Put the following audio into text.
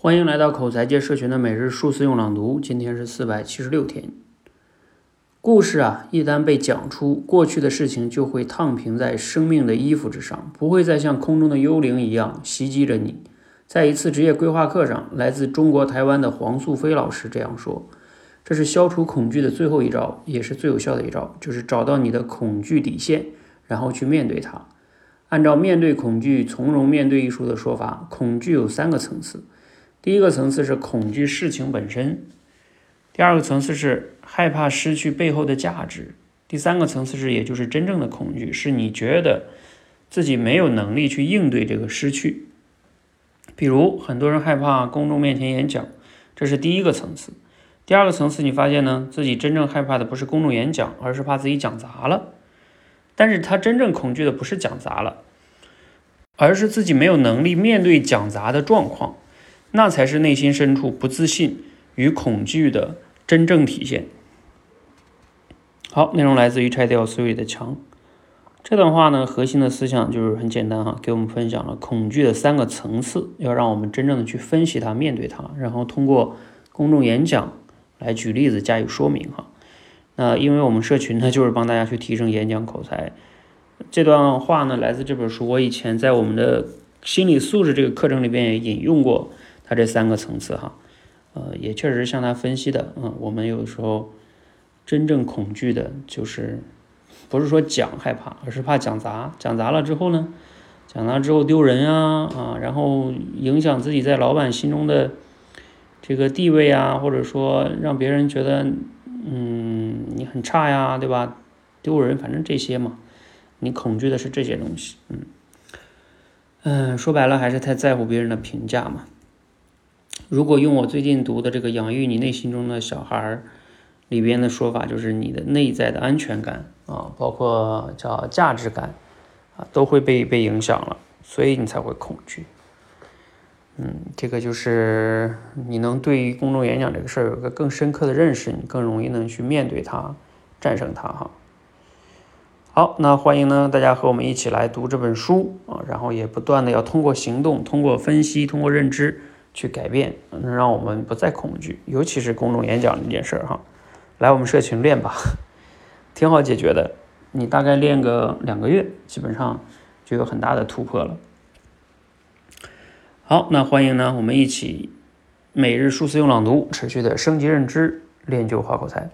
欢迎来到口才界社群的每日数字用朗读，今天是四百七十六天。故事啊，一旦被讲出，过去的事情就会烫平在生命的衣服之上，不会再像空中的幽灵一样袭击着你。在一次职业规划课上，来自中国台湾的黄素飞老师这样说：“这是消除恐惧的最后一招，也是最有效的一招，就是找到你的恐惧底线，然后去面对它。按照面对恐惧、从容面对艺术的说法，恐惧有三个层次。”第一个层次是恐惧事情本身，第二个层次是害怕失去背后的价值，第三个层次是，也就是真正的恐惧，是你觉得自己没有能力去应对这个失去。比如很多人害怕公众面前演讲，这是第一个层次。第二个层次，你发现呢，自己真正害怕的不是公众演讲，而是怕自己讲砸了。但是他真正恐惧的不是讲砸了，而是自己没有能力面对讲砸的状况。那才是内心深处不自信与恐惧的真正体现。好，内容来自于拆掉思维的墙。这段话呢，核心的思想就是很简单哈，给我们分享了恐惧的三个层次，要让我们真正的去分析它、面对它，然后通过公众演讲来举例子加以说明哈。那因为我们社群呢，就是帮大家去提升演讲口才。这段话呢，来自这本书，我以前在我们的心理素质这个课程里边也引用过。它这三个层次哈，呃，也确实像他分析的，嗯，我们有时候真正恐惧的就是，不是说讲害怕，而是怕讲砸，讲砸了之后呢，讲砸之后丢人啊啊，然后影响自己在老板心中的这个地位啊，或者说让别人觉得，嗯，你很差呀，对吧？丢人，反正这些嘛，你恐惧的是这些东西，嗯嗯，说白了还是太在乎别人的评价嘛。如果用我最近读的这个《养育你内心中的小孩》里边的说法，就是你的内在的安全感啊，包括叫价值感啊，都会被被影响了，所以你才会恐惧。嗯，这个就是你能对于公众演讲这个事儿有个更深刻的认识，你更容易能去面对它，战胜它哈。好，那欢迎呢大家和我们一起来读这本书啊，然后也不断的要通过行动、通过分析、通过认知。去改变，能让我们不再恐惧，尤其是公众演讲这件事儿哈。来我们社群练吧，挺好解决的。你大概练个两个月，基本上就有很大的突破了。好，那欢迎呢，我们一起每日数字用朗读，持续的升级认知，练就好口才。